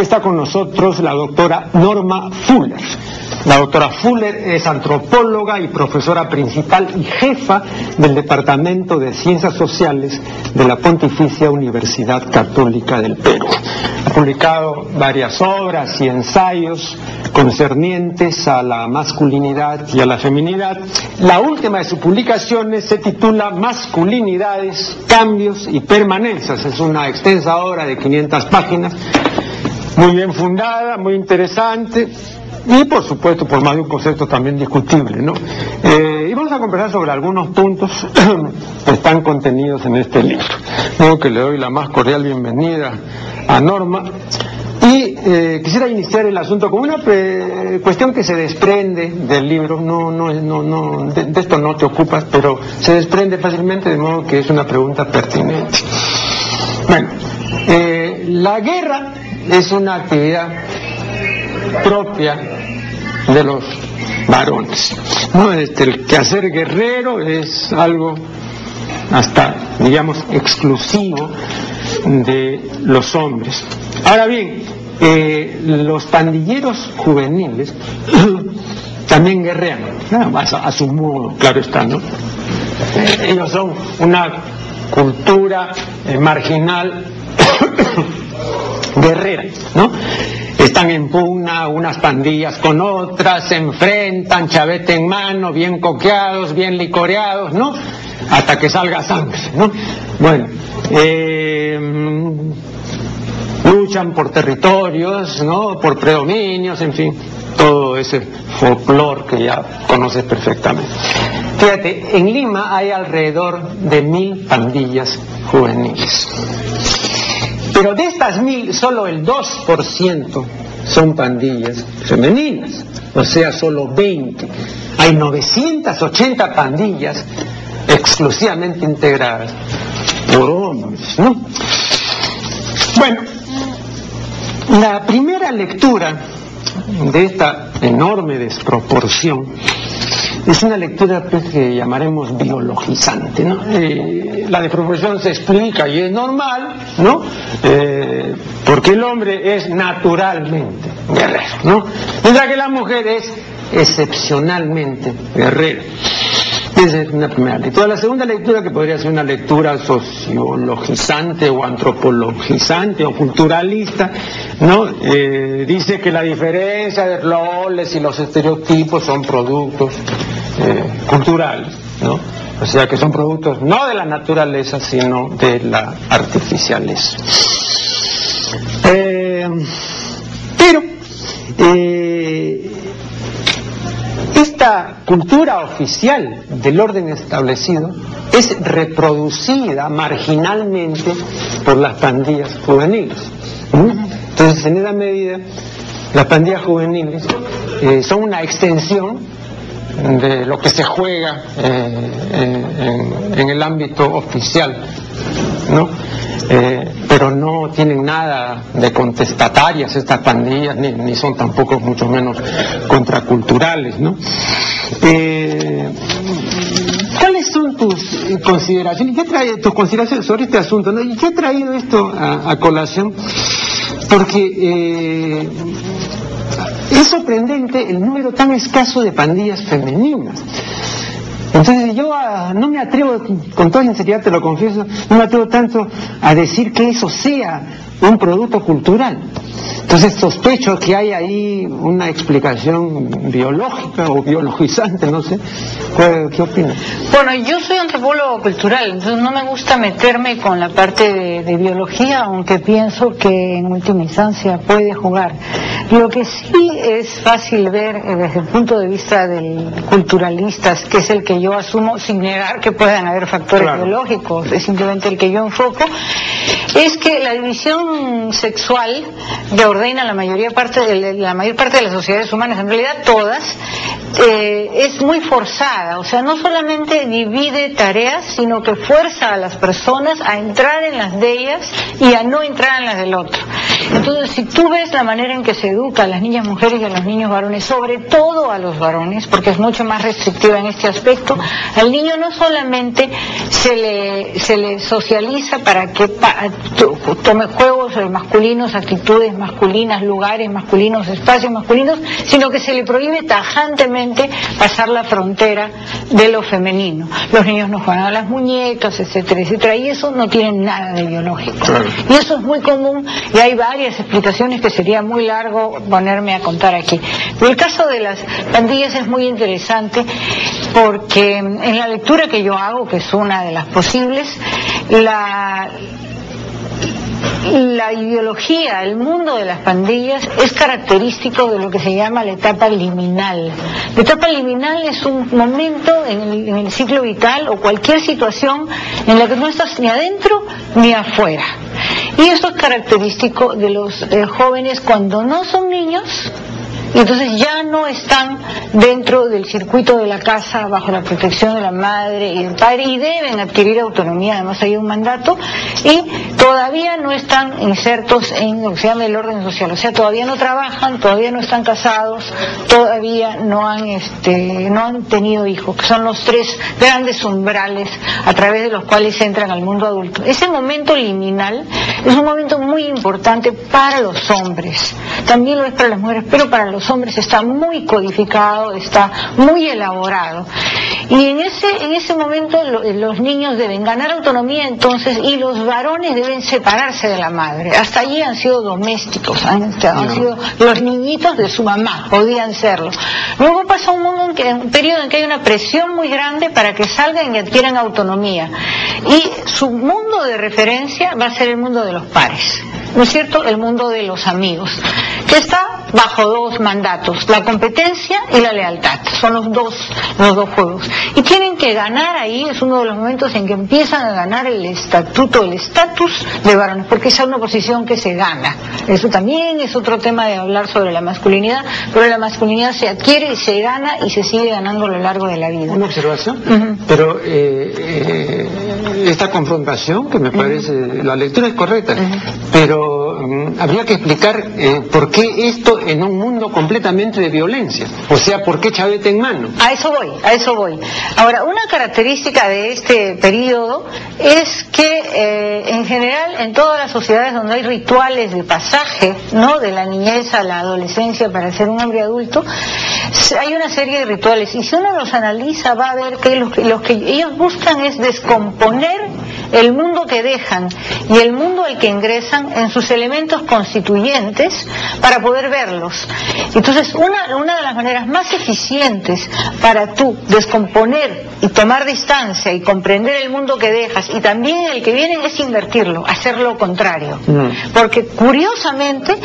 Está con nosotros la doctora Norma Fuller. La doctora Fuller es antropóloga y profesora principal y jefa del Departamento de Ciencias Sociales de la Pontificia Universidad Católica del Perú. Ha publicado varias obras y ensayos concernientes a la masculinidad y a la feminidad. La última de sus publicaciones se titula Masculinidades, Cambios y Permanencias. Es una extensa obra de 500 páginas, muy bien fundada, muy interesante y por supuesto por más de un concepto también discutible, ¿no? Eh, y vamos a conversar sobre algunos puntos que están contenidos en este libro. Luego que le doy la más cordial bienvenida a Norma. Y eh, quisiera iniciar el asunto con una cuestión que se desprende del libro, no, no, no, no de, esto no te ocupas, pero se desprende fácilmente de modo que es una pregunta pertinente. Bueno, eh, la guerra es una actividad propia de los varones. ¿no? Este, el quehacer guerrero es algo hasta, digamos, exclusivo de los hombres. Ahora bien, eh, los pandilleros juveniles también guerrean, a, su modo, claro está, ¿no? Ellos son una cultura eh, marginal guerrera, ¿no? están en pugna unas pandillas con otras, se enfrentan, chavete en mano, bien coqueados, bien licoreados, ¿no? Hasta que salga sangre, ¿no? Bueno, eh, luchan por territorios, ¿no? Por predominios, en fin, todo ese folclore que ya conoces perfectamente. Fíjate, en Lima hay alrededor de mil pandillas juveniles. Pero de estas mil, solo el 2% son pandillas femeninas, o sea, solo 20. Hay 980 pandillas exclusivamente integradas por hombres, ¿no? Bueno, la primera lectura de esta enorme desproporción es una lectura que llamaremos biologizante. la desproporción se explica y es normal, ¿no? Eh, porque el hombre es naturalmente guerrero, ¿no? mientras que la mujer es excepcionalmente guerrera. Esa es una primera lectura. La segunda lectura, que podría ser una lectura sociologizante o antropologizante o culturalista, ¿no? Eh, dice que la diferencia de roles y los estereotipos son productos eh, culturales, ¿no? O sea, que son productos no de la naturaleza, sino de la artificialeza. Eh, pero esta cultura oficial del orden establecido es reproducida marginalmente por las pandillas juveniles. Entonces, en esa medida, las pandillas juveniles eh, son una extensión de lo que se juega eh, en, el ámbito oficial, ¿no? Eh, pero no tienen nada de contestatarias estas pandillas, ni, son tampoco mucho menos contraculturales, ¿no? Eh, ¿Cuáles son tus consideraciones? ¿Qué trae tus consideraciones sobre este asunto? ¿no? ¿Y qué ha traído esto a, colación? Porque eh, es sorprendente el número tan escaso de pandillas femeninas. Entonces yo ah, no me atrevo, con toda sinceridad te lo confieso, no me atrevo tanto a decir que eso sea un producto cultural. Entonces sospecho que hay ahí una explicación biológica o biologizante, no sé. ¿Qué, opinas? Bueno, yo soy antropólogo cultural, entonces no me gusta meterme con la parte de, biología, aunque pienso que en última instancia puede jugar. Lo que sí es fácil ver eh, desde el punto de vista del culturalistas, que es el que yo asumo sin negar que puedan haber factores biológicos, es simplemente el que yo enfoco, es que la división sexual que ordena la mayoría parte de la mayor parte de las sociedades humanas, en realidad todas, eh, es muy forzada, o sea, no solamente divide tareas, sino que fuerza a las personas a entrar en las de ellas y a no entrar en las del otro. Entonces, si tú ves la manera en que se educa a las niñas mujeres y a los niños varones, sobre todo a los varones, porque es mucho más restrictiva en este aspecto, al niño no solamente se le, se le socializa para que tome juegos masculinos, actitudes masculinas, lugares masculinos, espacios masculinos, sino que se le prohíbe tajantemente pasar la frontera de lo femenino. Los niños no juegan a las muñecas, etcétera, etcétera, y eso no tiene nada de biológico. Y eso es muy común y hay varias explicaciones que sería muy largo ponerme a contar aquí. Pero el caso de las pandillas es muy interesante porque en la lectura que yo hago, que es una de las posibles, la, la ideología, el mundo de las pandillas es característico de lo que se llama la etapa liminal. La etapa liminal es un momento en el, ciclo vital o cualquier situación en la que no estás ni adentro ni afuera. Y esto es característico de los eh, jóvenes cuando no son niños y entonces ya no están dentro del circuito de la casa bajo la protección de la madre y del padre y deben adquirir autonomía, además hay un mandato, y todavía no están insertos en lo que se llama el orden social, o sea, todavía no trabajan, todavía no están casados, todavía no han, este, no han tenido hijos, que son los tres grandes umbrales a través de los cuales entran al mundo adulto. Ese momento liminal es un momento muy importante para los hombres, también lo es para las mujeres, pero para los hombres está muy codificado, está muy elaborado. Y en ese, en ese momento los niños deben ganar autonomía entonces y los varones deben separarse de la madre. Hasta allí han sido domésticos, han, sido los niñitos de su mamá, podían serlo. Luego pasa un, mundo en un periodo en que hay una presión muy grande para que salgan y adquieran autonomía. Y su mundo de referencia va a ser el mundo de los pares. ¿No es cierto?, el mundo de los amigos, que está bajo dos mandatos, la competencia y la lealtad. Son los dos, los dos juegos. Y tienen que ganar ahí, es uno de los momentos en que empiezan a ganar el estatuto, el estatus de varones, porque esa es una posición que se gana. Eso también es otro tema de hablar sobre la masculinidad, pero la masculinidad se adquiere y se gana y se sigue ganando a lo largo de la vida. Una observación, pero eh, eh, esta confrontación, que me parece, la lectura es correcta, pero habría que explicar eh, por qué esto en un mundo completamente de violencia. O sea, ¿por qué chavete en mano? A eso voy, a eso voy. Ahora, una característica de este periodo es que eh, en general en todas las sociedades donde hay rituales de pasaje, ¿no? De la niñez a la adolescencia para ser un hombre adulto, hay una serie de rituales. Y si uno los analiza va a ver que lo que ellos buscan es descomponer el mundo que dejan y el mundo al que ingresan en sus elementos constituyentes para poder verlos. Entonces, una, una de las maneras más eficientes para tú descomponer y tomar distancia y comprender el mundo que dejas y también el que viene es invertirlo, hacer lo contrario. Mm. Porque curiosamente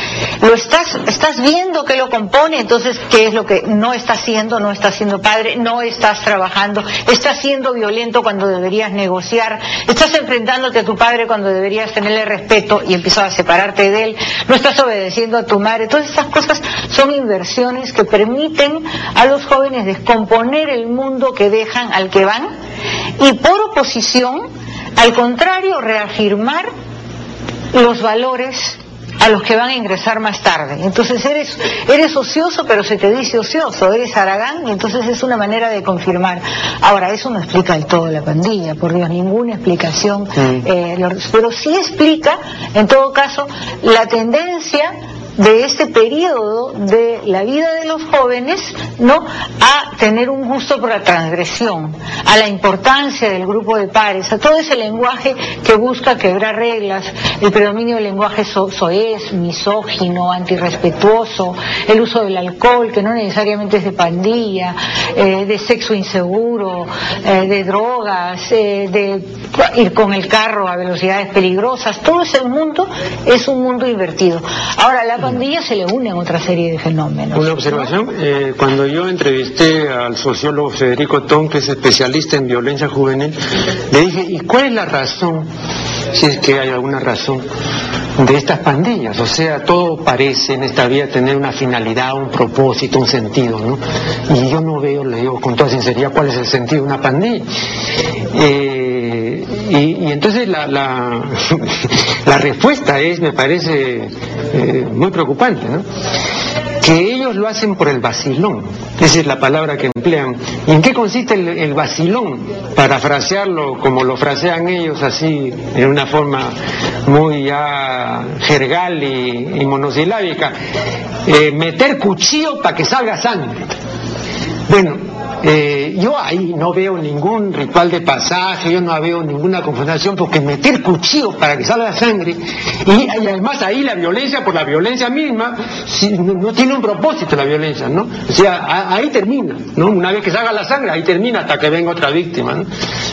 lo estás, estás viendo que lo compone, entonces qué es lo que no está haciendo, no está siendo padre, no estás trabajando, estás siendo violento cuando deberías negociar, estás a tu padre cuando deberías tenerle respeto y empezar a separarte de él, no estás obedeciendo a tu madre. Todas esas cosas son inversiones que permiten a los jóvenes descomponer el mundo que dejan al que van y por oposición, al contrario, reafirmar los valores a los que van a ingresar más tarde. Entonces eres, eres ocioso, pero se te dice ocioso, eres Aragán, y entonces es una manera de confirmar. Ahora, eso no explica el todo la pandilla, por Dios, ninguna explicación, mm. eh, pero sí explica, en todo caso, la tendencia de este periodo de la vida de los jóvenes, ¿no? A tener un gusto por la transgresión, a la importancia del grupo de pares, a todo ese lenguaje que busca quebrar reglas, el predominio del lenguaje soez, misógino, antirrespetuoso, el uso del alcohol, que no necesariamente es de pandilla, eh, de sexo inseguro, eh, de drogas, eh, de ir con el carro a velocidades peligrosas, todo ese mundo es un mundo invertido. Ahora, la pandilla se le une a otra serie de fenómenos. Una observación, eh, cuando yo entrevisté al sociólogo Federico Tom, que es especialista en violencia juvenil, le dije, ¿y cuál es la razón, si es que hay alguna razón, de estas pandillas? O sea, todo parece en esta vida tener una finalidad, un propósito, un sentido, ¿no? Y yo no veo, le digo con toda sinceridad, cuál es el sentido de una pandilla. Eh, y, entonces la, la, respuesta es, me parece, eh, muy preocupante, ¿no? que ellos lo hacen por el vacilón, esa es la palabra que emplean. ¿Y en qué consiste el, vacilón? Parafrasearlo como lo frasean ellos así, en una forma muy ya jergal y, monosilábica, eh, meter cuchillo para que salga sangre. Bueno, eh, yo ahí no veo ningún ritual de pasaje, yo no veo ninguna confrontación, porque meter cuchillo para que salga sangre, y, además ahí la violencia por la violencia misma, no, tiene un propósito la violencia, ¿no? O sea, ahí termina, ¿no? Una vez que salga la sangre, ahí termina hasta que venga otra víctima, ¿no?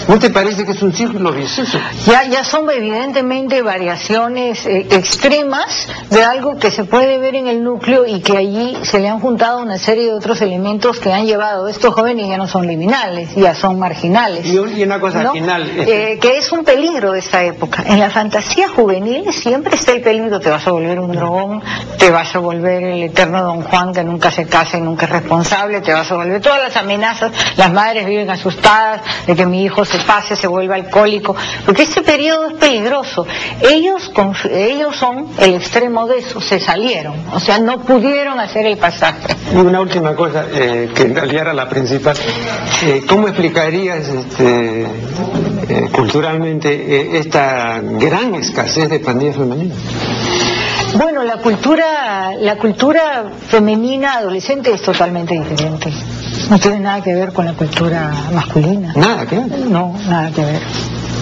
¿No te parece que es un círculo vicioso? Ya, ya son evidentemente variaciones eh, extremas de algo que se puede ver en el núcleo y que allí se le han juntado una serie de otros elementos que han llevado a estos jóvenes ya no son liminales, ya son marginales. Y, una cosa final. Eh, que es un peligro de esta época. En la fantasía juvenil siempre está el peligro, te vas a volver un drogón, te vas a volver el eterno don Juan que nunca se casa y nunca es responsable, te vas a volver todas las amenazas, las madres viven asustadas de que mi hijo se pase, se vuelva alcohólico, porque este periodo es peligroso. Ellos, ellos son el extremo de eso, se salieron, o sea, no pudieron hacer el pasaje. Y una última cosa, eh, que en realidad era la principal eh, ¿Cómo explicarías este, eh, culturalmente eh, esta gran escasez de pandillas femeninas? Bueno, la cultura, la cultura femenina adolescente es totalmente diferente. No tiene nada que ver con la cultura masculina. Nada que ver.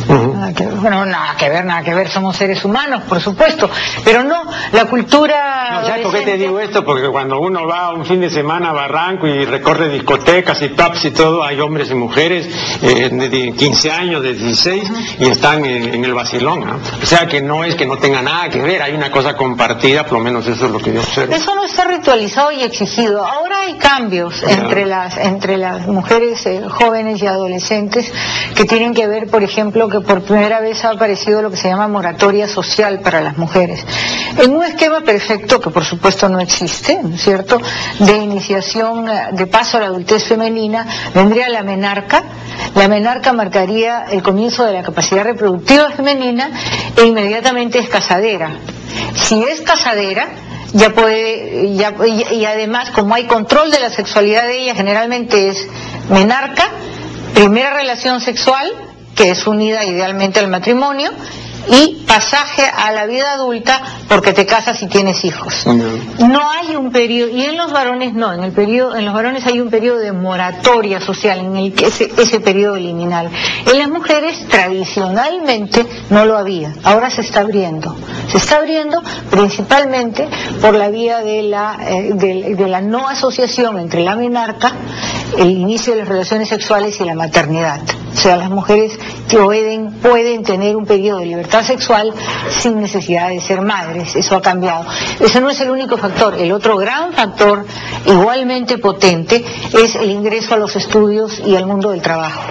Nada que bueno, nada que ver, nada que ver, somos seres humanos, por supuesto, pero no, la cultura... No, ¿sabes por qué te digo esto? Porque cuando uno va un fin de semana a Barranco y recorre discotecas y pubs y todo, hay hombres y mujeres eh, de 15 años, de 16, y están en, el vacilón, O sea que no es que no tenga nada que ver, hay una cosa compartida, por lo menos eso es lo que yo observo. Eso no está ritualizado y exigido. Ahora hay cambios entre las, entre las mujeres eh, jóvenes y adolescentes que tienen que ver, por ejemplo, por primera vez ha aparecido lo que se llama moratoria social para las mujeres. En un esquema perfecto, que por supuesto no existe, ¿no es cierto?, de iniciación, eh, de paso a la adultez femenina, vendría la menarca. La menarca marcaría el comienzo de la capacidad reproductiva femenina e inmediatamente es casadera. Si es casadera, ya puede, ya, y además como hay control de la sexualidad de ella, generalmente es menarca, primera relación sexual, que es unida idealmente al matrimonio, y pasaje a la vida adulta porque te casas y tienes hijos. No hay un periodo, y en los varones no, en el periodo, en los varones hay un periodo de moratoria social, en el que ese, ese periodo liminal. En las mujeres tradicionalmente no lo había, ahora se está abriendo. Se está abriendo principalmente por la vía de la, eh, de la no asociación entre la menarca, el inicio de las relaciones sexuales y la maternidad. O sea, las mujeres pueden, pueden tener un periodo de libertad sexual sin necesidad de ser madres. Eso ha cambiado. Eso no es el único factor. El otro gran factor, igualmente potente, es el ingreso a los estudios y al mundo del trabajo.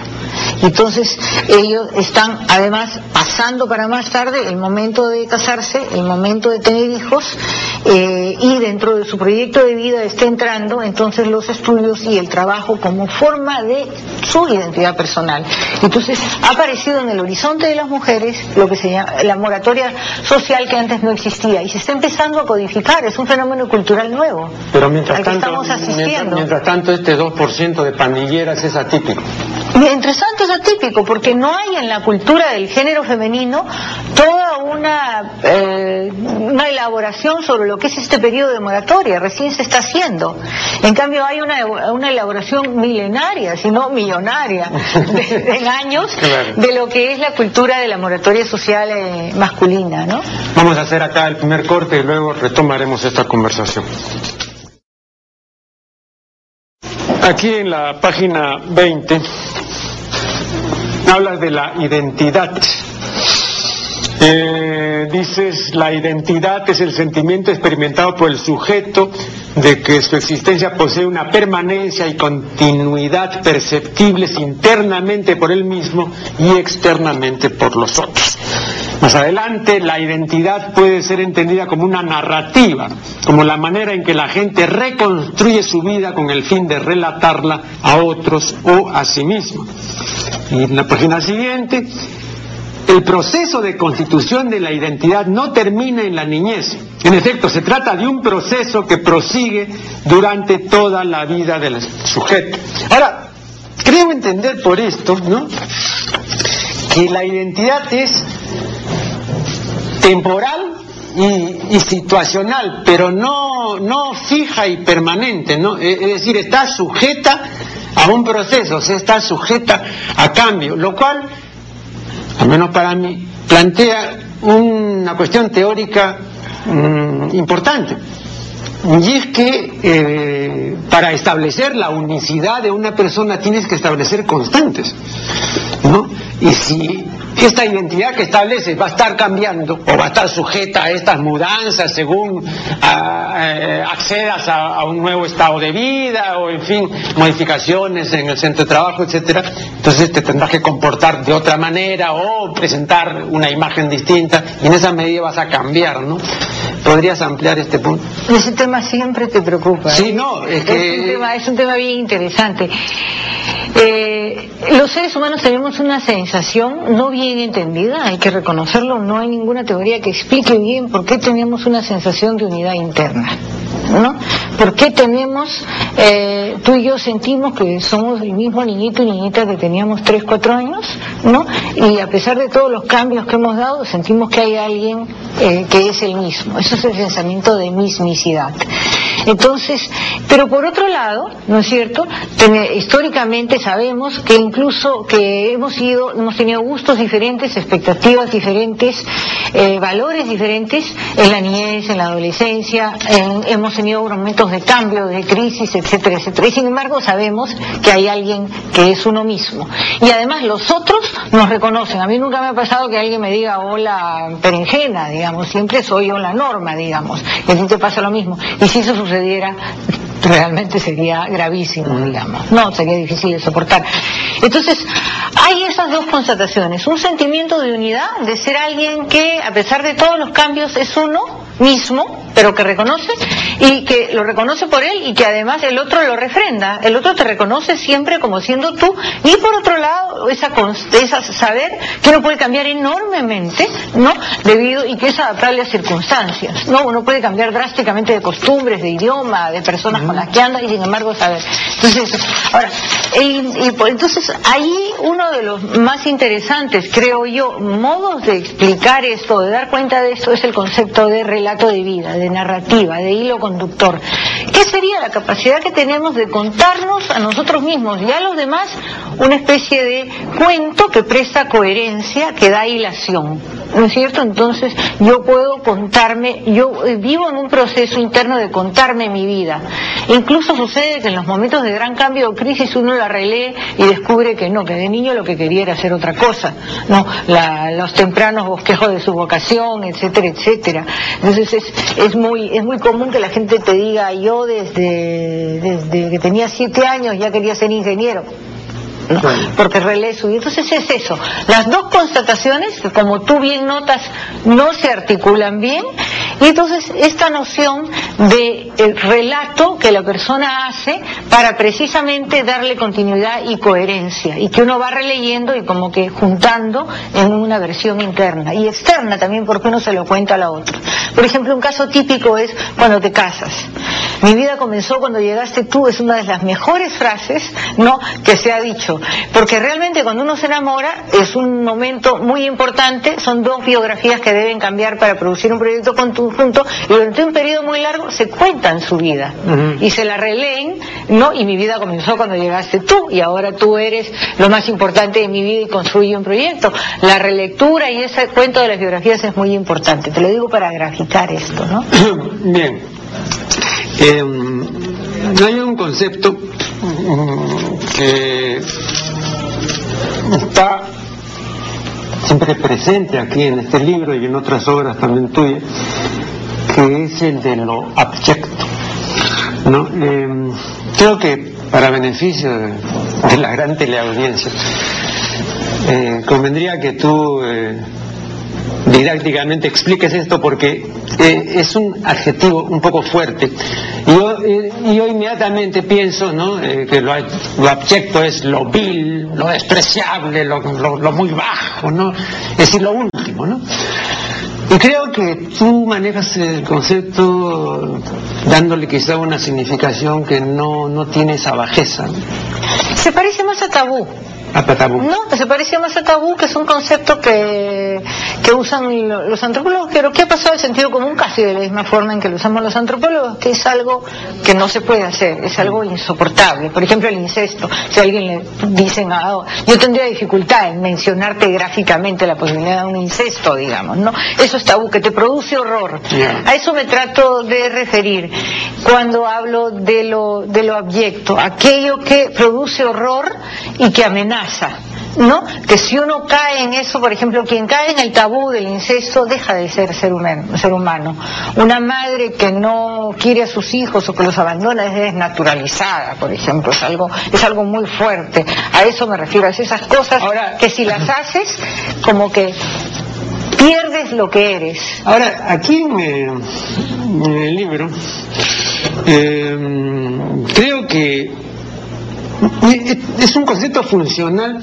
Entonces, ellos están además pasando para más tarde el momento de casarse, el momento de tener hijos, eh, y dentro de su proyecto de vida está entrando entonces los estudios y el trabajo como forma de su identidad personal. Entonces, ha aparecido en el horizonte de las mujeres lo que se llama la moratoria social que antes no existía y se está empezando a codificar, es un fenómeno cultural nuevo. Pero mientras, tanto, mientras, tanto, este 2% de pandilleras es atípico. Mientras tanto es atípico, porque no hay en la cultura del género femenino toda una, eh, una elaboración sobre lo que es este periodo de moratoria, recién se está haciendo. En cambio hay una, una elaboración milenaria, si no millonaria, de, años de lo que es la cultura de la moratoria social eh, masculina, ¿no? Vamos a hacer acá el primer corte y luego retomaremos esta conversación. Aquí en la página 20 hablas de la identidad. Eh, dices, la identidad es el sentimiento experimentado por el sujeto de que su existencia posee una permanencia y continuidad perceptibles internamente por él mismo y externamente por los otros. Más adelante, la identidad puede ser entendida como una narrativa, como la manera en que la gente reconstruye su vida con el fin de relatarla a otros o a sí mismo. Y en la página siguiente el proceso de constitución de la identidad no termina en la niñez. En efecto, se trata de un proceso que prosigue durante toda la vida del sujeto. Ahora, creo entender por esto, ¿no? Que la identidad es temporal y, situacional, pero no, no fija y permanente, ¿no? Es decir, está sujeta a un proceso, o sea, está sujeta a cambio, lo cual, al menos para mí, plantea una cuestión teórica mm, importante. Y es que eh, para establecer la unicidad de una persona tienes que establecer constantes. ¿no? Y si esta identidad que establece va a estar cambiando o va a estar sujeta a estas mudanzas según eh, accedas a, un nuevo estado de vida o en fin modificaciones en el centro de trabajo, etcétera, entonces te tendrás que comportar de otra manera o presentar una imagen distinta y en esa medida vas a cambiar, ¿no? ¿Podrías ampliar este punto? Ese tema siempre te preocupa. Sí, ¿eh? no, es que... Es un tema, es un tema bien interesante. Eh, los seres humanos tenemos una sensación no bien entendida, hay que reconocerlo, no hay ninguna teoría que explique bien por qué tenemos una sensación de unidad interna. ¿no? ¿Por qué tenemos, eh, tú y yo sentimos que somos el mismo niñito y niñita que teníamos 3, 4 años, ¿no? Y a pesar de todos los cambios que hemos dado, sentimos que hay alguien eh, que es el mismo. Eso es el pensamiento de mismicidad. Entonces, pero por otro lado, ¿no es cierto? históricamente sabemos que incluso que hemos sido, hemos tenido gustos diferentes, expectativas diferentes, eh, valores diferentes en la niñez, en la adolescencia, hemos tenido momentos de cambio, de crisis, etcétera, etcétera. Y sin embargo sabemos que hay alguien que es uno mismo. Y además los otros nos reconocen. A mí nunca me ha pasado que alguien me diga hola berenjena, digamos, siempre soy hola norma, digamos. Y a ti te pasa lo mismo. Y si eso sucediera, realmente sería gravísimo, digamos. No, sería difícil de soportar. Entonces, hay esas dos constataciones. Un sentimiento de unidad, de ser alguien que, a pesar de todos los cambios, es uno mismo, pero que reconoce y que lo reconoce por él y que además el otro lo refrenda. El otro te reconoce siempre como siendo tú y por otro lado esa, saber que uno puede cambiar enormemente, ¿no? Debido y que es adaptable a circunstancias, ¿no? Uno puede cambiar drásticamente de costumbres, de idioma, de personas con las que anda y sin embargo saber. Entonces, ahora, entonces ahí uno de los más interesantes, creo yo, modos de explicar esto, de dar cuenta de esto es el concepto de relato de vida, narrativa, de hilo conductor. ¿Qué sería la capacidad que tenemos de contarnos a nosotros mismos y a los demás una especie de cuento que presta coherencia, que da hilación? ¿No es cierto? Entonces yo puedo contarme, yo vivo en un proceso interno de contarme mi vida. Incluso sucede que en los momentos de gran cambio o crisis uno la relee y descubre que no, que de niño lo que quería era hacer otra cosa, ¿no? los tempranos bosquejos de su vocación, etcétera, etcétera. Entonces es, muy, es muy común que la gente te diga, yo desde, desde que tenía siete años ya quería ser ingeniero porque relee su vida. Entonces es eso, las dos constataciones como tú bien notas no se articulan bien y entonces esta noción de eh, relato que la persona hace para precisamente darle continuidad y coherencia y que uno va releyendo y como que juntando en una versión interna y externa también porque uno se lo cuenta a la otra. Por ejemplo, un caso típico es cuando te casas. Mi vida comenzó cuando llegaste tú, es una de las mejores frases, ¿no?, que se ha dicho porque realmente cuando uno se enamora es un momento muy importante, son dos biografías que deben cambiar para producir un proyecto conjunto y durante un periodo muy largo se cuentan su vida y se la releen, ¿no? Y mi vida comenzó cuando llegaste tú y ahora tú eres lo más importante de mi vida y construye un proyecto. La relectura y ese cuento de las biografías es muy importante, te lo digo para graficar esto, ¿no? Bien. Em, hay un concepto mm, que está siempre presente aquí en este libro y en otras obras también tuyas, que es el de lo abyecto. ¿no? Em, creo que para beneficio de, la gran teleaudiencia, eh, convendría que tú eh, didácticamente expliques esto porque eh, es un adjetivo un poco fuerte. Y yo inmediatamente pienso ¿no? Eh, que lo, lo, abyecto es lo vil, lo despreciable, lo, lo, muy bajo, ¿no? es decir, lo último. ¿no? Y creo que tú manejas el concepto dándole quizá una significación que no, no tiene esa bajeza. Se parece más a tabú. No, se parece más a tabú, que es un concepto que, que usan los antropólogos, pero que ha pasado el sentido común casi de la misma forma en que lo usamos los antropólogos, que es algo que no se puede hacer, es algo insoportable. Por ejemplo, el incesto. Si a alguien le dicen, ah, yo tendría dificultad en mencionarte gráficamente la posibilidad de un incesto, digamos, ¿no? Eso es tabú, que te produce horror. A eso me trato de referir cuando hablo de lo, de lo abyecto, aquello que produce horror y que amenaza ¿no? Que si uno cae en eso, por ejemplo, quien cae en el tabú del incesto deja de ser ser humano. Ser humano. Una madre que no quiere a sus hijos o que los abandona es desnaturalizada, por ejemplo, es algo, es algo muy fuerte. A eso me refiero, a esas cosas que si las haces, como que pierdes lo que eres. Ahora, aquí en, el libro, eh, creo que es un concepto funcional,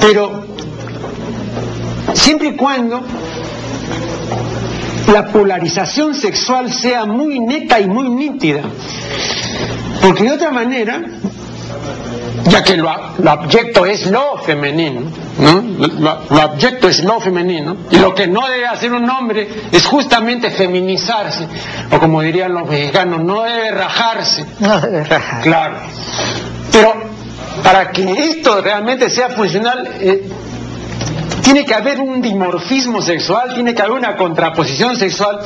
pero siempre y cuando la polarización sexual sea muy neta y muy nítida. Porque de otra manera, ya que lo, objeto es lo femenino, ¿no? Lo, objeto es lo femenino, y lo que no debe hacer un hombre es justamente feminizarse, o como dirían los mexicanos, no debe rajarse. No debe rajar. Claro. Pero para que esto realmente sea funcional, eh, tiene que haber un dimorfismo sexual, tiene que haber una contraposición sexual,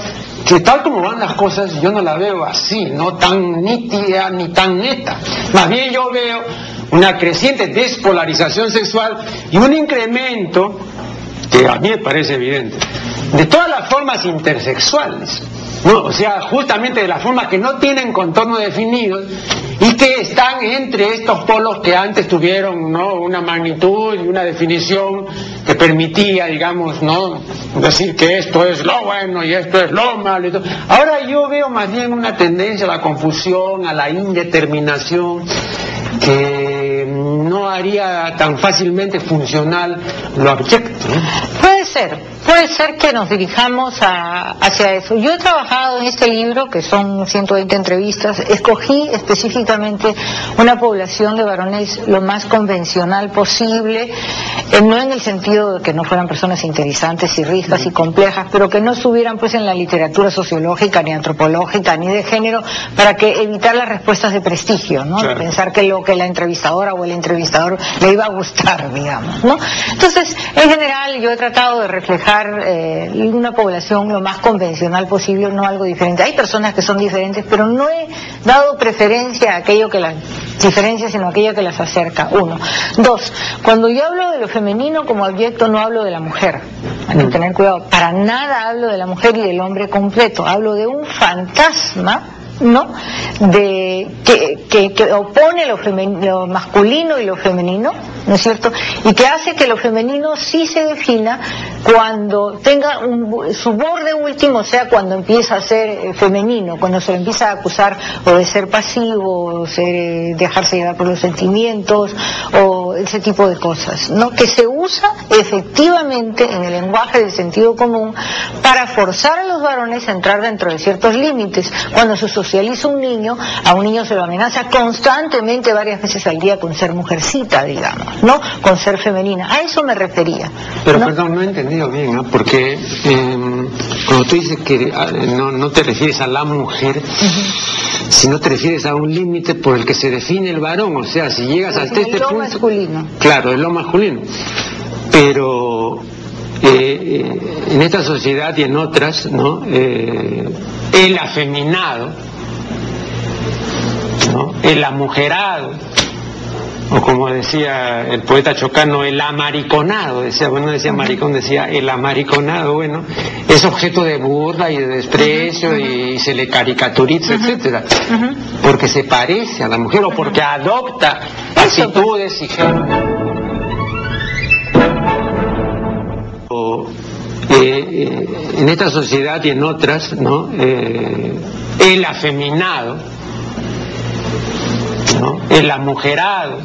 que tal como van las cosas, yo no la veo así, no tan nítida ni tan neta. Más bien yo veo una creciente despolarización sexual y un incremento, que a mí me parece evidente, de todas las formas intersexuales. ¿No? O sea, justamente de las formas que no tienen contorno definido y que están entre estos polos que antes tuvieron ¿no? una magnitud y una definición que permitía, digamos, ¿no? decir que esto es lo bueno y esto es lo malo. Y todo. Ahora yo veo más bien una tendencia a la confusión, a la indeterminación, que no haría tan fácilmente funcional lo abyecto. Puede ser, puede ser que nos dirijamos hacia eso. Yo he trabajado en este libro, que son 120 entrevistas, escogí específicamente una población de varones lo más convencional posible, eh, no en el sentido de que no fueran personas interesantes y ricas y complejas, pero que no estuvieran pues en la literatura sociológica ni antropológica ni de género para que evitar las respuestas de prestigio, ¿no? Pensar que lo que la entrevistadora o el entrevistador le iba a gustar, digamos, ¿no? Entonces, en general yo he tratado de reflejar eh, una población lo más convencional posible, no algo diferente. Hay personas que son diferentes, pero no he dado preferencia a aquello que las diferencia, sino aquello que las acerca. Uno. Dos, cuando yo hablo de lo femenino como objeto, no hablo de la mujer. Hay que mm. tener cuidado. Para nada hablo de la mujer y del hombre completo. Hablo de un fantasma ¿no? De, que, que, opone lo, masculino y lo femenino, ¿no es cierto? Y que hace que lo femenino sí se defina cuando tenga un, su borde último, sea, cuando empieza a ser eh, femenino, cuando se empieza a acusar o de ser pasivo, o ser, eh, dejarse llevar por los sentimientos, o ese tipo de cosas, ¿no? Que se usa efectivamente en el lenguaje del sentido común para forzar a los varones a entrar dentro de ciertos límites, cuando su socializa un niño, a un niño se lo amenaza constantemente varias veces al día con ser mujercita, digamos, ¿no? Con ser femenina. A eso me refería. Pero perdón, no he entendido bien, ¿no? Porque em, cuando tú dices que ah, no, te refieres a la mujer, sino te refieres a un límite por el que se define el varón, o sea, si llegas hasta este punto... masculino. Claro, es lo masculino. Pero eh, eh, en esta sociedad y en otras, ¿no? Eh, el afeminado el amujerado, o como decía el poeta chocano, el amariconado, decía, bueno, decía maricón, decía el amariconado, bueno, es objeto de burla y de desprecio y se le caricaturiza, etcétera, porque se parece a la mujer o porque adopta actitudes y eh, eh, en esta sociedad y en otras, ¿no? Eh, el afeminado ¿no? El amujerado,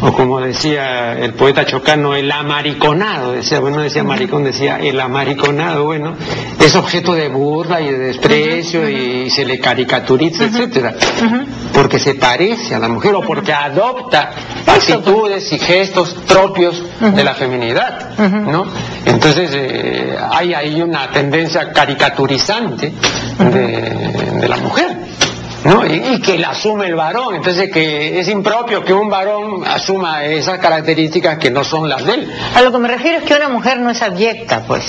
o como decía el poeta chocano, el amariconado, decía, bueno, decía maricón, decía el amariconado, bueno, es objeto de burla y de desprecio y se le caricaturiza, etcétera, porque se parece a la mujer o porque adopta actitudes y gestos propios de la feminidad, ¿no? Entonces eh, hay ahí una tendencia caricaturizante de la mujer. Y, que la asume el varón. Entonces que es impropio que un varón asuma esas características que no son las de él. A lo que me refiero es que una mujer no es abyecta, pues.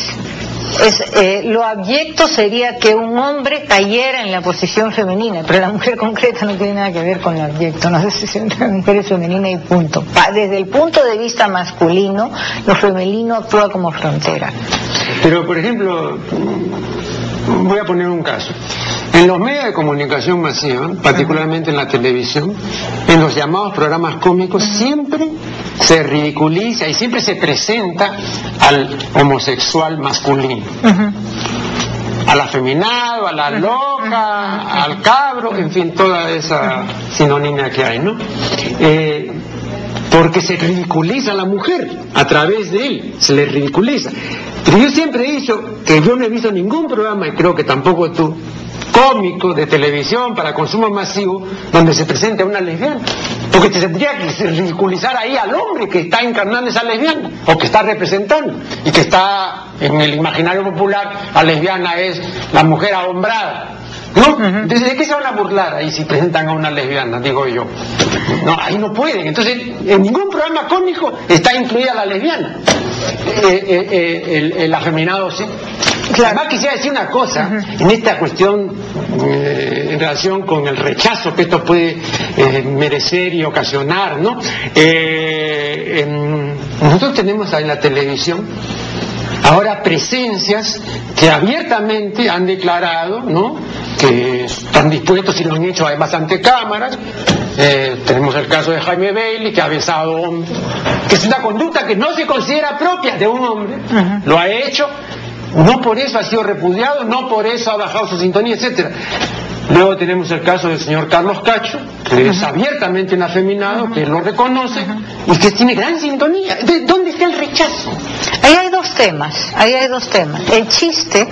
Es, eh, lo abyecto sería que un hombre cayera en la posición femenina, pero la mujer concreta no tiene nada que ver con lo abyecto, no sé si la mujer es femenina y punto. Desde el punto de vista masculino, lo femenino actúa como frontera. Pero, por ejemplo, voy a poner un caso. En los medios de comunicación masiva, particularmente en la televisión, en los llamados programas cómicos, siempre se ridiculiza y siempre se presenta al homosexual masculino. Al afeminado, a la loca, al cabro, en fin, toda esa sinonimia que hay, ¿no? Eh, porque se ridiculiza a la mujer a través de él, se le ridiculiza. Pero yo siempre he dicho que yo no he visto ningún programa, y creo que tampoco tú, cómico de televisión para consumo masivo donde se presente a una lesbiana. Porque se tendría que ridiculizar ahí al hombre que está encarnando esa lesbiana o que está representando y que está en el imaginario popular, la lesbiana es la mujer ahombrada. ¿No? ¿de qué se van a burlar ahí si presentan a una lesbiana? Digo yo. No, ahí no pueden. Entonces, en ningún programa cómico está incluida la lesbiana. Eh, eh, eh, el, el afeminado sí. Además quisiera decir una cosa en esta cuestión en relación con el rechazo que esto puede merecer y ocasionar, ¿no? Eh, nosotros tenemos en la televisión ahora presencias que abiertamente han declarado, ¿no? Que están dispuestos y lo han hecho además ante cámaras. tenemos el caso de Jaime Bailey, que ha besado hombres, que es una conducta que no se considera propia de un hombre, lo ha hecho no por eso ha sido repudiado, no por eso ha bajado su sintonía, etcétera. Luego tenemos el caso del señor Carlos Cacho, que es abiertamente un afeminado, que lo reconoce y que tiene gran sintonía. ¿De ¿Dónde está el rechazo? Ahí hay dos temas, ahí hay dos temas. El chiste,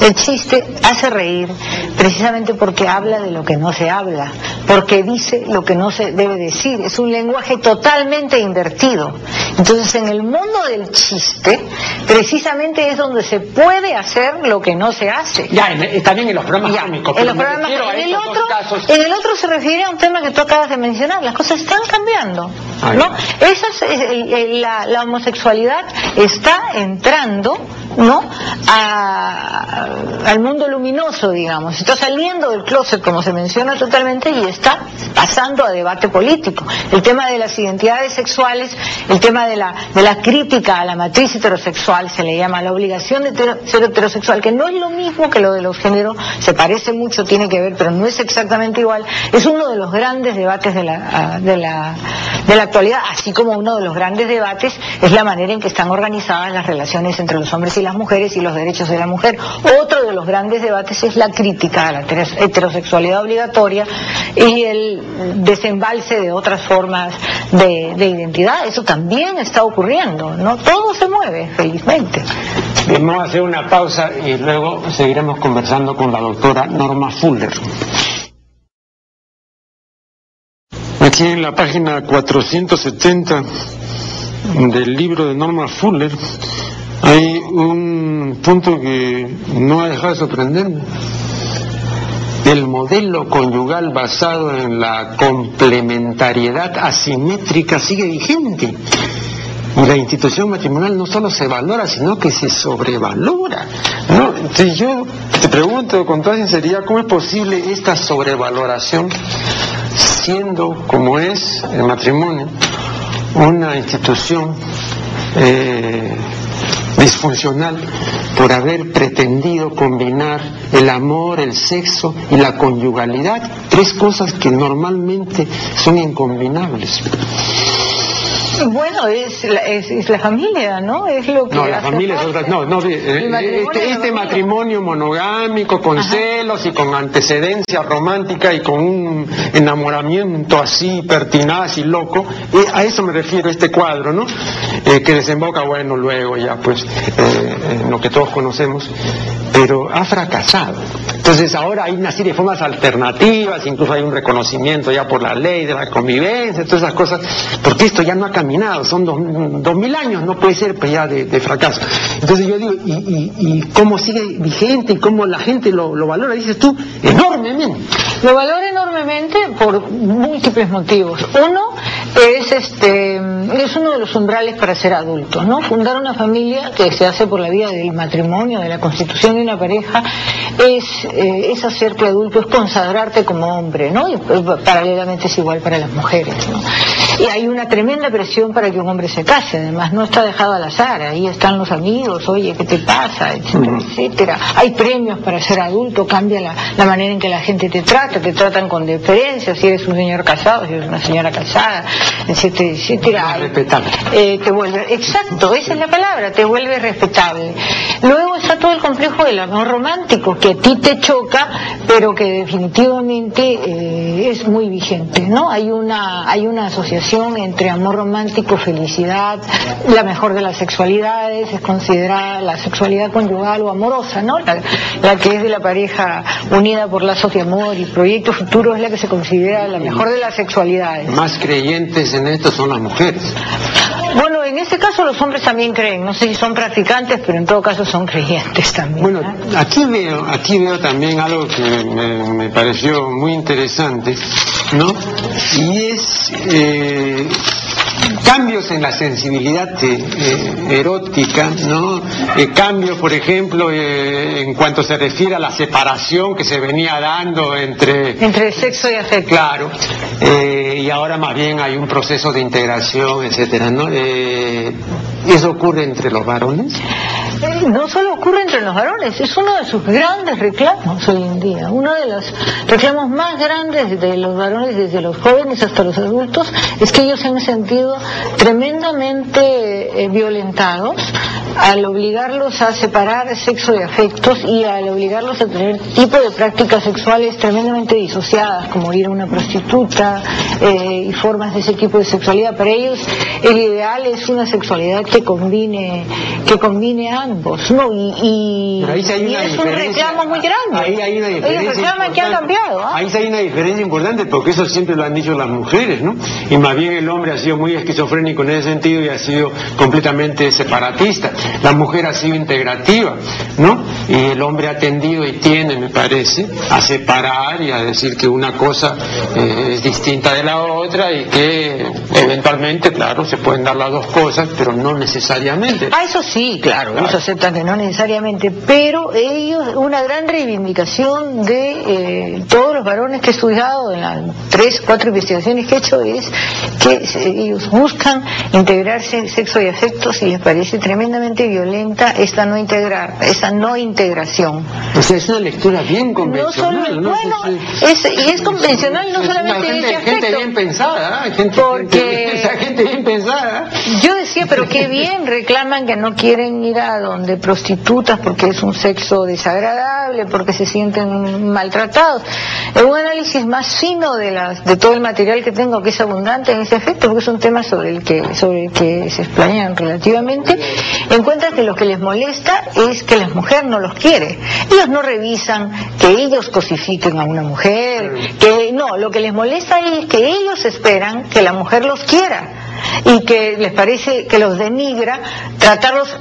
el chiste hace reír precisamente porque habla de lo que no se habla, porque dice lo que no se debe decir. Es un lenguaje totalmente invertido. Entonces, en el mundo del chiste, precisamente es donde se puede hacer lo que no se hace. Ya, también en los programas En los programas, en el, otro, en el otro se refiere a un tema que tú acabas de mencionar. Las cosas están cambiando. ¿no? Esa es, la, la homosexualidad está entrando ¿no? al mundo luminoso, digamos. Está saliendo del closet, como se menciona totalmente, y está pasando a debate político. El tema de las identidades sexuales, el tema de la, de la crítica a la matriz heterosexual, se le llama la obligación de ser heterosexual, que no es lo mismo que lo de los géneros, se parece mucho, tiene que ver, pero no es exactamente igual. Es uno de los grandes debates de la, de la, de la actualidad, así como uno de los grandes debates es la manera en que están organizadas las relaciones entre los hombres y las mujeres y los derechos de la mujer. Otro de los grandes debates es la crítica a la heterosexualidad obligatoria y el desembalse de otras formas de, identidad. Eso también está ocurriendo, ¿no? Todo se mueve, felizmente. Vamos a hacer una pausa y luego seguiremos conversando con la doctora Norma Fuller. Aquí en la página 470 del libro de Norma Fuller hay un punto que no ha dejado de sorprenderme. El modelo conyugal basado en la complementariedad asimétrica sigue vigente. Y la institución matrimonial no solo se valora, sino que se sobrevalora. ¿no? Entonces yo te pregunto con toda sinceridad, ¿cómo es posible esta sobrevaloración siendo como es el matrimonio una institución eh, disfuncional por haber pretendido combinar el amor, el sexo y la conyugalidad, tres cosas que normalmente son incombinables. Bueno, es la, es, la familia, ¿no? Es lo que no, la familia es otra. No, no, eh, este, este matrimonio monogámico con celos y con antecedencia romántica y con un enamoramiento así pertinaz y loco, y a eso me refiero este cuadro, ¿no? Eh, que desemboca, bueno, luego ya, pues, eh, lo que todos conocemos, pero ha fracasado. Entonces ahora hay una serie de formas alternativas, incluso hay un reconocimiento ya por la ley de la convivencia, todas esas cosas, porque esto ya no ha son dos, mil años, no puede ser pues, ya de, fracaso. Entonces yo digo, ¿y, cómo sigue vigente y cómo la gente lo, valora? Dices tú, enormemente. Lo valora enormemente por múltiples motivos. Uno es este es uno de los umbrales para ser adultos, ¿no? Fundar una familia que se hace por la vía del matrimonio, de la constitución de una pareja, es, eh, es hacerte adulto, es consagrarte como hombre, ¿no? Y eh, paralelamente es igual para las mujeres. Y hay una tremenda presión para que un hombre se case, además no está dejado al azar, ahí están los amigos, oye, ¿qué te pasa? etcétera, etcétera. Hay premios para ser adulto, cambia la, la, manera en que la gente te trata, te tratan con deferencia, si eres un señor casado, si eres una señora casada, etcétera, etcétera. Respetable. Eh, te vuelve, exacto, esa es la palabra, te vuelve respetable. Luego está todo el complejo del amor romántico, que a ti te choca, pero que definitivamente eh, es muy vigente, ¿no? Hay una, hay una asociación entre amor romántico, felicidad, la mejor de las sexualidades, es considerada la sexualidad conyugal o amorosa, ¿no? La, que es de la pareja unida por lazos de amor y proyecto futuro es la que se considera la mejor de las sexualidades. Más creyentes en esto son las mujeres. Bueno, en este caso los hombres también creen, no sé si son practicantes, pero en todo caso son creyentes también. Bueno, aquí veo, aquí veo también algo que me, pareció muy interesante, ¿no? Y es eh, cambios en la sensibilidad eh, erótica, ¿no? Eh, cambios, por ejemplo, en cuanto se refiere a la separación que se venía dando entre... Entre sexo y afecto. Claro, y ahora más bien hay un proceso de integración, etcétera, ¿no? ¿Eso ocurre entre los varones? no solo ocurre entre los varones, es uno de sus grandes reclamos hoy en día. Uno de los reclamos más grandes de los varones, desde los jóvenes hasta los adultos, es que ellos se han sentido tremendamente eh, violentados al obligarlos a separar sexo de afectos y al obligarlos a tener tipo de prácticas sexuales tremendamente disociadas, como ir a una prostituta eh, y formas de ese tipo de sexualidad. Para ellos el ideal es una sexualidad que combine, que combine ambos, ¿no? Y, es un reclamo muy grande. Ahí hay una diferencia. que han cambiado. ¿ah? Ahí hay una diferencia importante porque eso siempre lo han dicho las mujeres, ¿no? Y más bien el hombre ha sido muy esquizofrénico en ese sentido y ha sido completamente separatista. La mujer ha sido integrativa, ¿no? Y el hombre ha tendido y tiene, me parece, a separar y a decir que una cosa eh, es distinta de la otra y que eventualmente, claro, se pueden dar las dos cosas, pero no necesariamente. Ah, eso sí, claro, ellos aceptan que no necesariamente, pero ellos, una gran reivindicación de eh, todos los varones que he estudiado en las tres, cuatro investigaciones que he hecho es que ellos buscan integrarse sexo y afectos y les parece tremendamente violenta esta no integrar, esta no integración. O sea, es una lectura bien convencional. No bueno, es, y es convencional no solamente gente, ese gente bien pensada, ¿eh? gente, porque gente bien pensada. Yo decía, pero qué bien reclaman que no quieren ir a donde prostitutas porque es un sexo desagradable, porque se sienten maltratados. Es un análisis más fino de las de todo el material que tengo que es abundante en ese efecto, porque es un tema sobre el que sobre el que se explayan relativamente, encuentran que lo que les molesta es que la mujer no los quiere. Ellos no revisan que ellos cosifiquen a una mujer, que no, lo que les molesta es que ellos esperan que la mujer los quiera y que les parece que los denigra tratarlos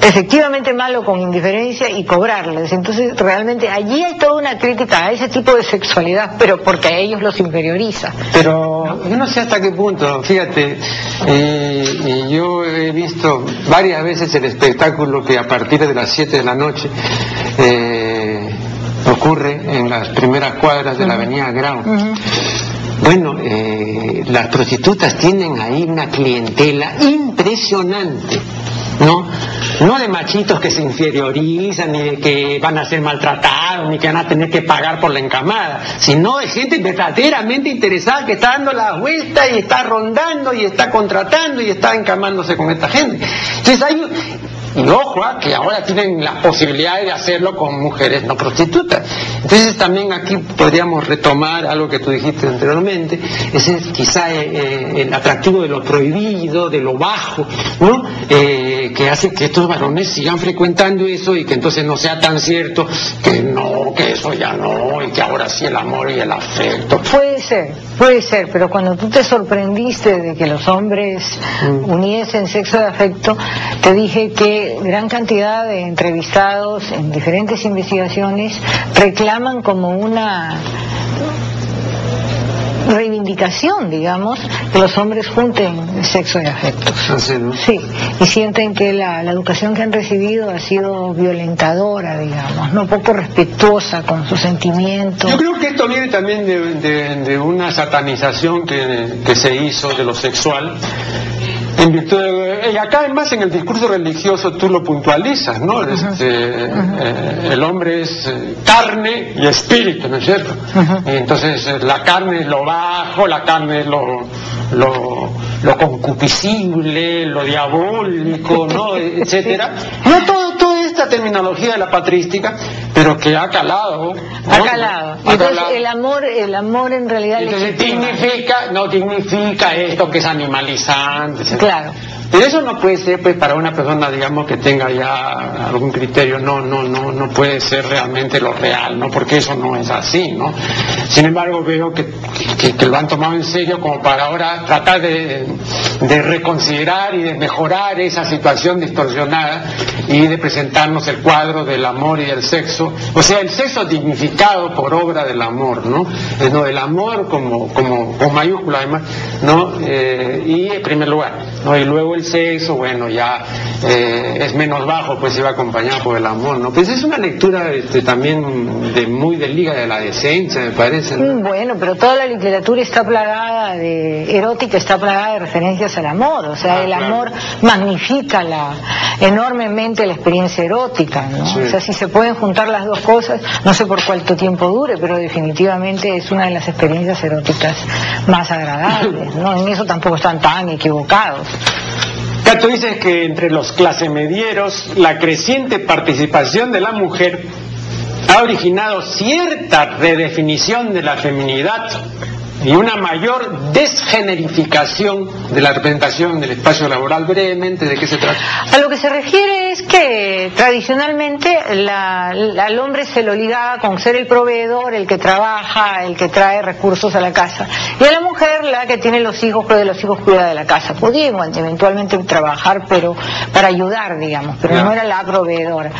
efectivamente malo con indiferencia y cobrarles. Entonces, realmente allí hay toda una crítica a ese tipo de sexualidad, pero porque a ellos los inferioriza. Pero yo no sé hasta qué punto, fíjate, eh, yo he visto varias veces el espectáculo que a partir de las 7 de la noche eh, ocurre en las primeras cuadras de la avenida Grau. Bueno, eh, las prostitutas tienen ahí una clientela impresionante ¿no? No de machitos que se inferiorizan, ni de que van a ser maltratados, ni que van a tener que pagar por la encamada, sino de gente verdaderamente interesada que está dando la vuelta y está rondando y está contratando y está encamándose con esta gente. Entonces hay, y ojo, ah, que ahora tienen la posibilidad de hacerlo con mujeres no prostitutas. Entonces también aquí podríamos retomar algo que tú dijiste anteriormente, ese es quizá eh, eh, el atractivo de lo prohibido, de lo bajo, ¿no? Eh, que hace que estos varones sigan frecuentando eso y que entonces no sea tan cierto que no, que eso ya no, y que ahora sí el amor y el afecto. Puede ser, puede ser, pero cuando tú te sorprendiste de que los hombres Mm. uniesen sexo de afecto, te dije que gran cantidad de entrevistados en diferentes investigaciones reclaman como una reivindicación, digamos, que los hombres junten sexo de afectos. Así, ¿no? Sí, y sienten que la, la educación que han recibido ha sido violentadora, digamos, no poco respetuosa con sus sentimientos. Yo creo que esto viene también de, de- de una satanización que, que se hizo de lo sexual. En virtud de- y acá además en el discurso religioso tú lo puntualizas, ¿no? Este, eh, el hombre es eh, carne y espíritu, ¿no es cierto? Y entonces eh, la carne es lo bajo, la carne es lo, lo, lo concupiscible, lo diabólico, ¿no? Etcétera. No todo, toda esta terminología de la patrística, pero que ha calado. ¿no? Ha calado. Ha Entonces calado. el amor, el amor en realidad Entonces dignifica, no dignifica esto que es animalizante. etc. Claro. Pero eso no puede ser pues para una persona digamos que tenga ya algún criterio, no, no, no, no puede ser realmente lo real, ¿no? Porque eso no es así, ¿no? Sin embargo veo que, que- que lo han tomado en serio como para ahora tratar de, de reconsiderar y de mejorar esa situación distorsionada y de presentarnos el cuadro del amor y del sexo, o sea, el sexo dignificado por obra del amor, ¿no? Eh, no, el amor como, como, con mayúscula además, ¿no? Eh, y en primer lugar, ¿no? Y luego el sexo, bueno, ya eh, es menos bajo, pues se va acompañado por el amor, ¿no? Pues es una lectura este, también de muy de liga de la decencia, me parece, ¿no? Mm, Bueno, pero toda la literatura está plagada de erótica, está plagada de referencias al amor, o sea, Ah, el claro. amor magnifica la, enormemente la experiencia erótica, ¿no? Sí. O sea, si se pueden juntar las dos cosas, no sé por cuánto tiempo dure, pero definitivamente es una de las experiencias eróticas más agradables, ¿no? En eso tampoco están tan equivocados. Acá tú dices que entre los clasemedieros la creciente participación de la mujer ha originado cierta redefinición de la feminidad y una mayor desgenerificación de la representación del espacio laboral. Brevemente, ¿de qué se trata? A lo que se refiere es que tradicionalmente la- la- al hombre se lo ligaba con ser el proveedor, el que trabaja, el que trae recursos a la casa. Y a la mujer la que tiene los hijos, pero de los hijos cuida de la casa. Podía eventualmente trabajar, pero para ayudar, digamos, pero no era la proveedora.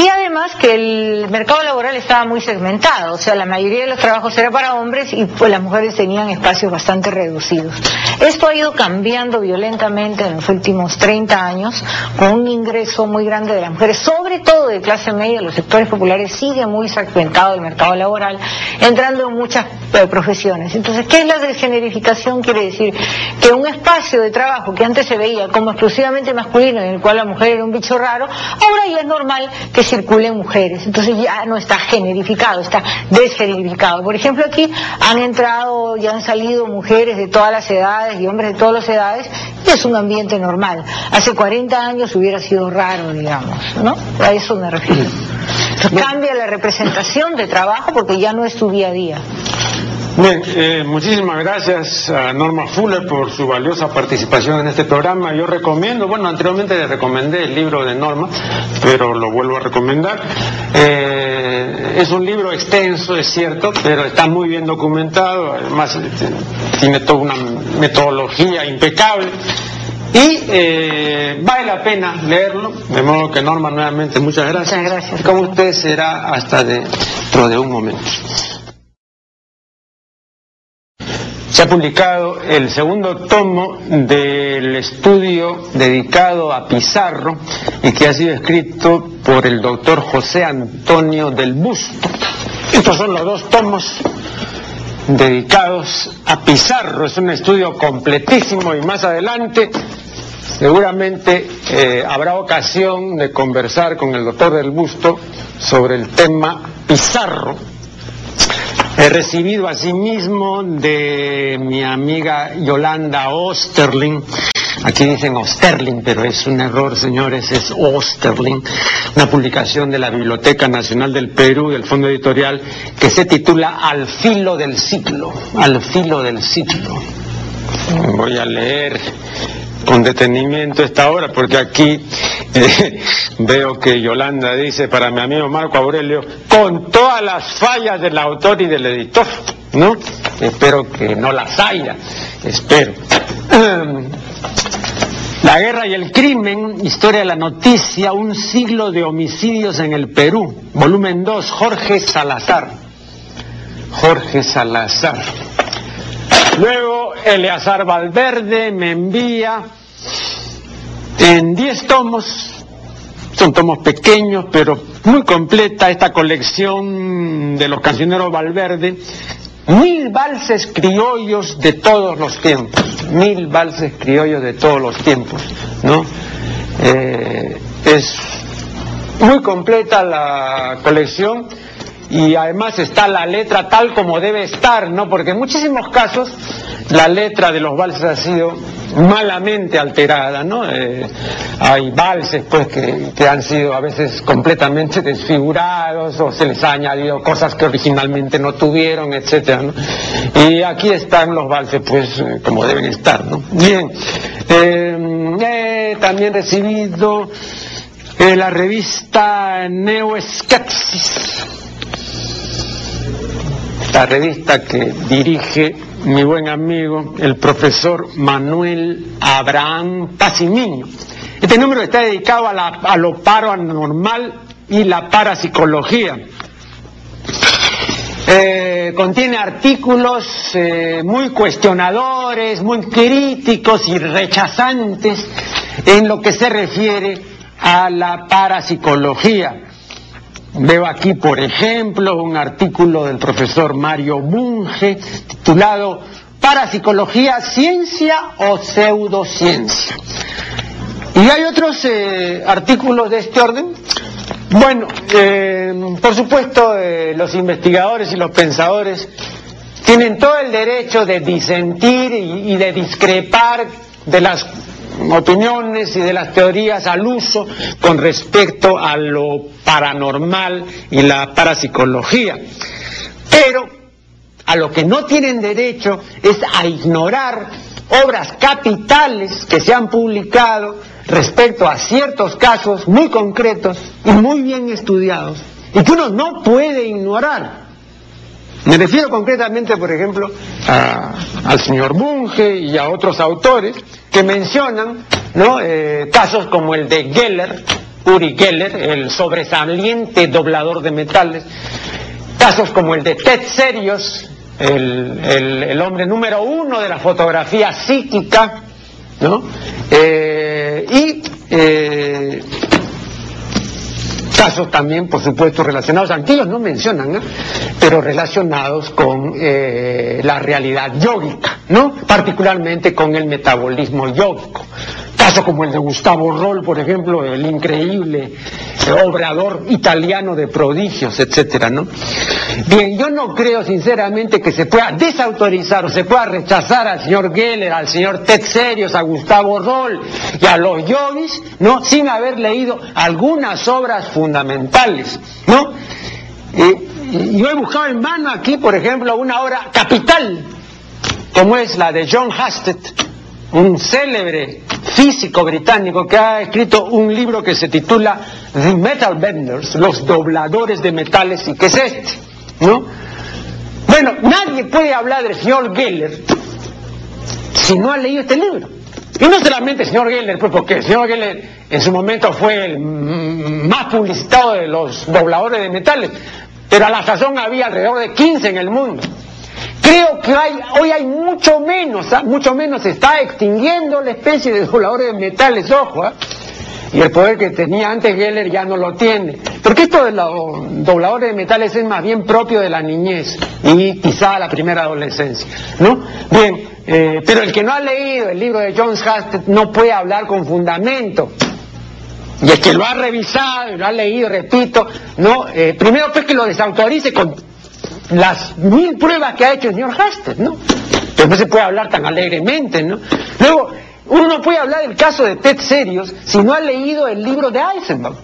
Y además que el mercado laboral estaba muy segmentado, o sea, la mayoría de los trabajos era para hombres y pues las mujeres tenían espacios bastante reducidos. Esto ha ido cambiando violentamente en los últimos 30 años con un ingreso muy grande de las mujeres, sobre todo de clase media, los sectores populares sigue muy segmentado el mercado laboral, entrando en muchas eh, profesiones. Entonces, ¿qué es la desgenerificación? Quiere decir que un espacio de trabajo que antes se veía como exclusivamente masculino, en el cual la mujer era un bicho raro, ahora ya es normal que circulen mujeres. Entonces ya no está generificado, está desgenerificado. Por ejemplo, aquí han entrado y han salido mujeres de todas las edades y hombres de todas las edades y es un ambiente normal. Hace 40 años hubiera sido raro, digamos, ¿no? A eso me refiero. Entonces, cambia la representación de trabajo porque ya no es tu día a día. Bien, eh, muchísimas gracias a Norma Fuller por su valiosa participación en este programa. Yo recomiendo, bueno, anteriormente le recomendé el libro de Norma, pero lo vuelvo a recomendar. Eh, es un libro extenso, es cierto, pero está muy bien documentado, además este, tiene toda una metodología impecable. Y eh, vale la pena leerlo, de modo que Norma nuevamente muchas gracias. Muchas gracias. Con usted será hasta dentro de un momento. Se ha publicado el segundo tomo del estudio dedicado a Pizarro y que ha sido escrito por el doctor José Antonio del Busto. Estos son los dos tomos dedicados a Pizarro. Es un estudio completísimo y más adelante Seguramente eh, habrá ocasión de conversar con el doctor del Busto sobre el tema Pizarro. He recibido asimismo de mi amiga Yolanda Osterling, aquí dicen Osterling, pero es un error, señores, es Osterling, una publicación de la Biblioteca Nacional del Perú, del Fondo Editorial, que se titula Al filo del ciclo, al filo del ciclo. Voy a leer con detenimiento esta hora, porque aquí eh, veo que Yolanda dice para mi amigo Marco Aurelio, con todas las fallas del autor y del editor, ¿no? Espero que no las haya, espero. La guerra y el crimen, historia de la noticia, un siglo de homicidios en el Perú, volumen 2, Jorge Salazar. Jorge Salazar. Luego Eleazar Valverde me envía en 10 tomos, son tomos pequeños pero muy completa esta colección de los cancioneros Valverde, mil valses criollos de todos los tiempos, mil valses criollos de todos los tiempos, ¿no? Eh, es muy completa la colección y además está la letra tal como debe estar, ¿no? Porque en muchísimos casos la letra de los valses ha sido malamente alterada, ¿no? Eh, hay valses, pues, que, han sido a veces completamente desfigurados o se les ha añadido cosas que originalmente no tuvieron, etcétera, ¿no? Y aquí están los valses, pues, eh, como deben estar, ¿no? Bien, eh, también recibido la revista Neoskepsis la revista que dirige mi buen amigo, el profesor Manuel Abraham Pacimiño. Este número está dedicado a, la, lo paranormal y la parapsicología. Eh, contiene artículos eh, muy cuestionadores, muy críticos y rechazantes en lo que se refiere a la parapsicología. Veo aquí, por ejemplo, un artículo del profesor Mario Bunge titulado Parapsicología, ciencia o pseudociencia. Y hay otros eh, artículos de este orden. Bueno, eh, por supuesto, eh, los investigadores y los pensadores tienen todo el derecho de disentir y de discrepar de las opiniones y de las teorías al uso con respecto a lo paranormal y la parapsicología. Pero a lo que no tienen derecho es a ignorar obras capitales que se han publicado respecto a ciertos casos muy concretos y muy bien estudiados y que uno no puede ignorar. Me refiero concretamente, por ejemplo, al señor Bunge y a otros autores que mencionan ¿no? Eh, casos como el de Geller, Uri Geller, el sobresaliente doblador de metales, casos como el de Ted Serios, el, hombre número uno de la fotografía psíquica, ¿no? Eh, y eh, casos también, por supuesto, relacionados, antiguos no mencionan, pero relacionados con eh, la realidad yógica, ¿no? particularmente con el metabolismo yógico. Casos como el de Gustavo Roll, por ejemplo, el increíble obrador italiano de prodigios, etcétera, ¿no? Bien, yo no creo sinceramente que se pueda desautorizar o se pueda rechazar al señor Geller, al señor Ted Serios, a Gustavo Roll y a los yogis, ¿no? Sin haber leído algunas obras fundamentales, ¿no? yo he buscado en mano aquí, por ejemplo, una obra capital, como es la de John Hastett, un célebre físico británico que ha escrito un libro que se titula The Metal Benders, los dobladores de metales, y que es este, ¿no? Bueno, nadie puede hablar del señor Geller si no ha leído este libro. Y no solamente el señor Geller, pues porque el señor Geller en su momento fue el más publicitado de los dobladores de metales, pero a la sazón había alrededor de 15 en el mundo. Creo que hay, hoy hay mucho menos, ¿ah? mucho menos se está extinguiendo la especie de dobladores de metales, ojo, ¿ah? y el poder que tenía antes Geller ya no lo tiene. Porque esto de los dobladores de metales es más bien propio de la niñez y quizá la primera adolescencia, ¿no? Bien, eh, pero el que no ha leído el libro de John Hastert no puede hablar con fundamento. Y el que lo ha revisado y lo ha leído, repito, ¿no? Eh, primero pues que lo desautorice con las mil pruebas que ha hecho el señor Hastert, ¿no? Pero no se puede hablar tan alegremente, ¿no? Luego, uno no puede hablar del caso de Ted Serios si no ha leído el libro de Eisenberg.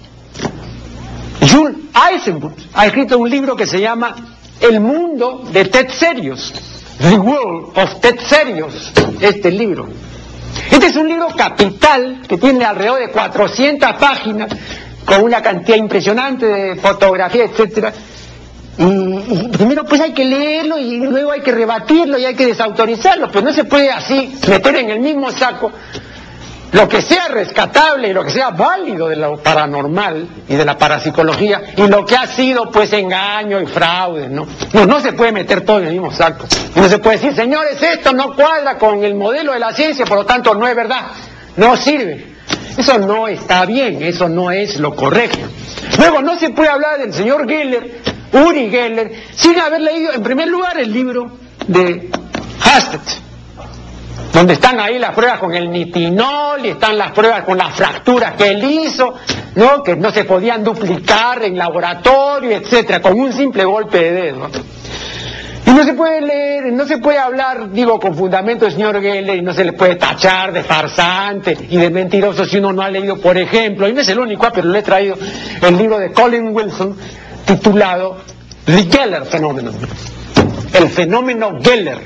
Jules Eisenberg ha escrito un libro que se llama El mundo de Ted Serios. The World of Ted Serios, este libro. Este es un libro capital que tiene alrededor de 400 páginas, con una cantidad impresionante de fotografía, etcétera. Y, primero pues hay que leerlo y luego hay que rebatirlo y hay que desautorizarlo, pero no se puede así meter en el mismo saco lo que sea rescatable y lo que sea válido de lo paranormal y de la parapsicología y lo que ha sido pues engaño y fraude, ¿no? No, no se puede meter todo en el mismo saco. No se puede decir, señores, esto no cuadra con el modelo de la ciencia, por lo tanto no es verdad, no sirve. Eso no está bien, eso no es lo correcto. Luego, no se puede hablar del señor Geller Uri Geller, sin haber leído en primer lugar el libro de Hastert, donde están ahí las pruebas con el nitinol y están las pruebas con las fracturas que él hizo, ¿no? que no se podían duplicar en laboratorio, etcétera, con un simple golpe de dedo. Y no se puede leer, no se puede hablar, digo, con fundamento del señor Geller y no se le puede tachar de farsante y de mentiroso si uno no ha leído, por ejemplo, y no es el único, ah, pero le he traído el libro de Colin Wilson, titulado The Geller Phenomenon, el fenómeno Geller,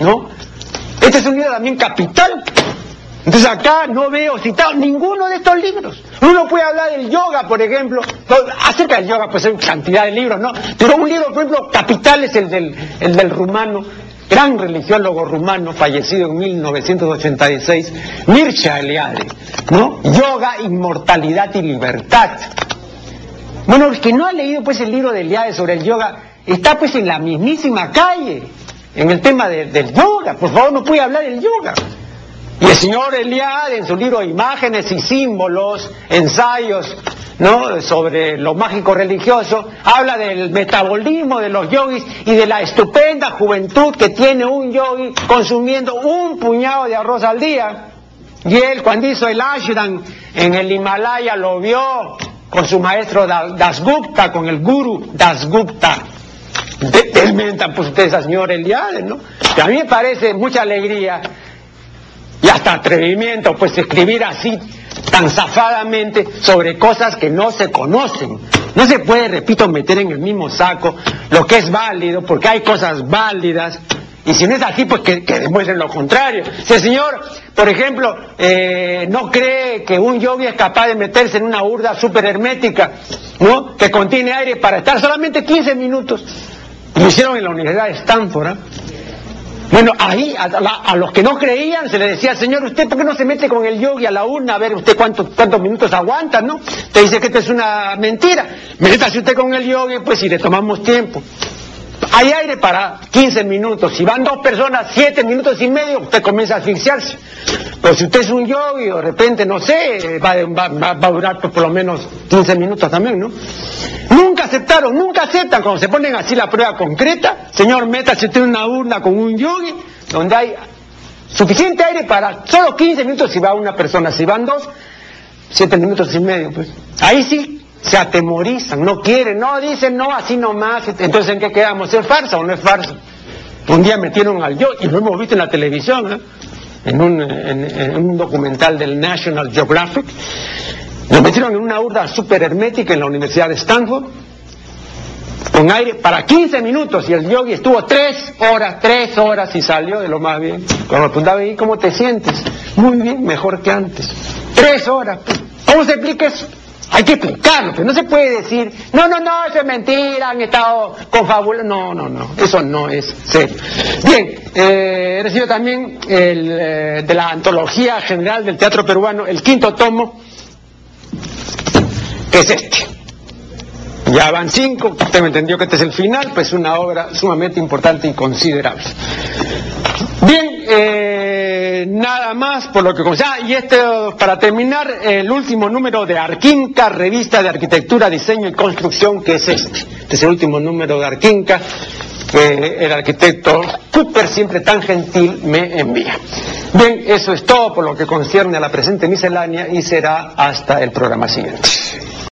¿no? Este es un libro también capital. Entonces acá no veo citado ninguno de estos libros. Uno puede hablar del yoga, por ejemplo, acerca del yoga pues hay cantidad de libros, ¿no? Pero un libro, por ejemplo, capital es el del, el del rumano, gran religiólogo rumano, fallecido en 1986, Mircea Eliade, ¿no? Yoga, inmortalidad y libertad. Bueno, el que no ha leído pues el libro de Eliade sobre el yoga, está pues en la mismísima calle, en el tema del yoga. Por favor, no puede hablar del yoga. Y el señor Eliade, en su libro Imágenes y Símbolos, ensayos ¿no? sobre lo mágico religioso, habla del metabolismo de los yogis y de la estupenda juventud que tiene un yogi consumiendo un puñado de arroz al día. Y él cuando hizo el ashram en el Himalaya lo vio con su maestro Dasgupta, con el guru Dasgupta. Desmentan pues ustedes al señor Eliade, ¿no? Que a mí me parece mucha alegría y hasta atrevimiento pues escribir así tan zafadamente sobre cosas que no se conocen. No se puede, repito, meter en el mismo saco lo que es válido, porque hay cosas válidas y si no es así, pues que, demuestren lo contrario. Si el señor, por ejemplo, eh, no cree que un yogi es capaz de meterse en una urda súper hermética, ¿no? Que contiene aire para estar solamente 15 minutos. Lo hicieron en la Universidad de Stanford, ¿eh? Bueno, ahí a, los que no creían se le decía, señor, ¿usted por qué no se mete con el yogi a la urna a ver usted cuántos, cuántos minutos aguanta, no? Te dice que esto es una mentira. Métase usted con el yogi, pues si le tomamos tiempo. Hay aire para 15 minutos. Si van dos personas, 7 minutos y medio, usted comienza a asfixiarse. Pero si usted es un yogi, de repente, no sé, va, a durar por, lo menos 15 minutos también, ¿no? Nunca aceptaron, nunca aceptan cuando se ponen así la prueba concreta. Señor, métase usted en una urna con un yogi, donde hay suficiente aire para solo 15 minutos si va una persona. Si van dos, 7 minutos y medio, pues. Ahí sí se atemorizan, no quieren, no dicen no, así nomás. Entonces, ¿en qué quedamos? ¿Es farsa o no es farsa? Un día metieron al yo, y lo hemos visto en la televisión, ¿eh? en, un, en, un documental del National Geographic, lo metieron en una urda súper hermética en la Universidad de Stanford, con aire para 15 minutos, y el yogi estuvo tres horas, tres horas y salió de lo más bien. Cuando preguntaba, ¿y cómo te sientes? Muy bien, mejor que antes. Tres horas. ¿Cómo se explica eso? Hay que explicarlo, pero no se puede decir, no, no, no, eso es mentira, han estado confabulando. No, no, no, eso no es serio. Bien, eh, he recibido también el, eh, de la antología general del teatro peruano, el quinto tomo, que es este. Ya van cinco, usted me entendió que este es el final, pues una obra sumamente importante y considerable. Bien, eh, nada más por lo que... Ah, y este, para terminar, el último número de Arquinca, revista de arquitectura, diseño y construcción, que es este. Este es el último número de Arquinca que el arquitecto Cooper, siempre tan gentil, me envía. Bien, eso es todo por lo que concierne a la presente miscelánea y será hasta el programa siguiente.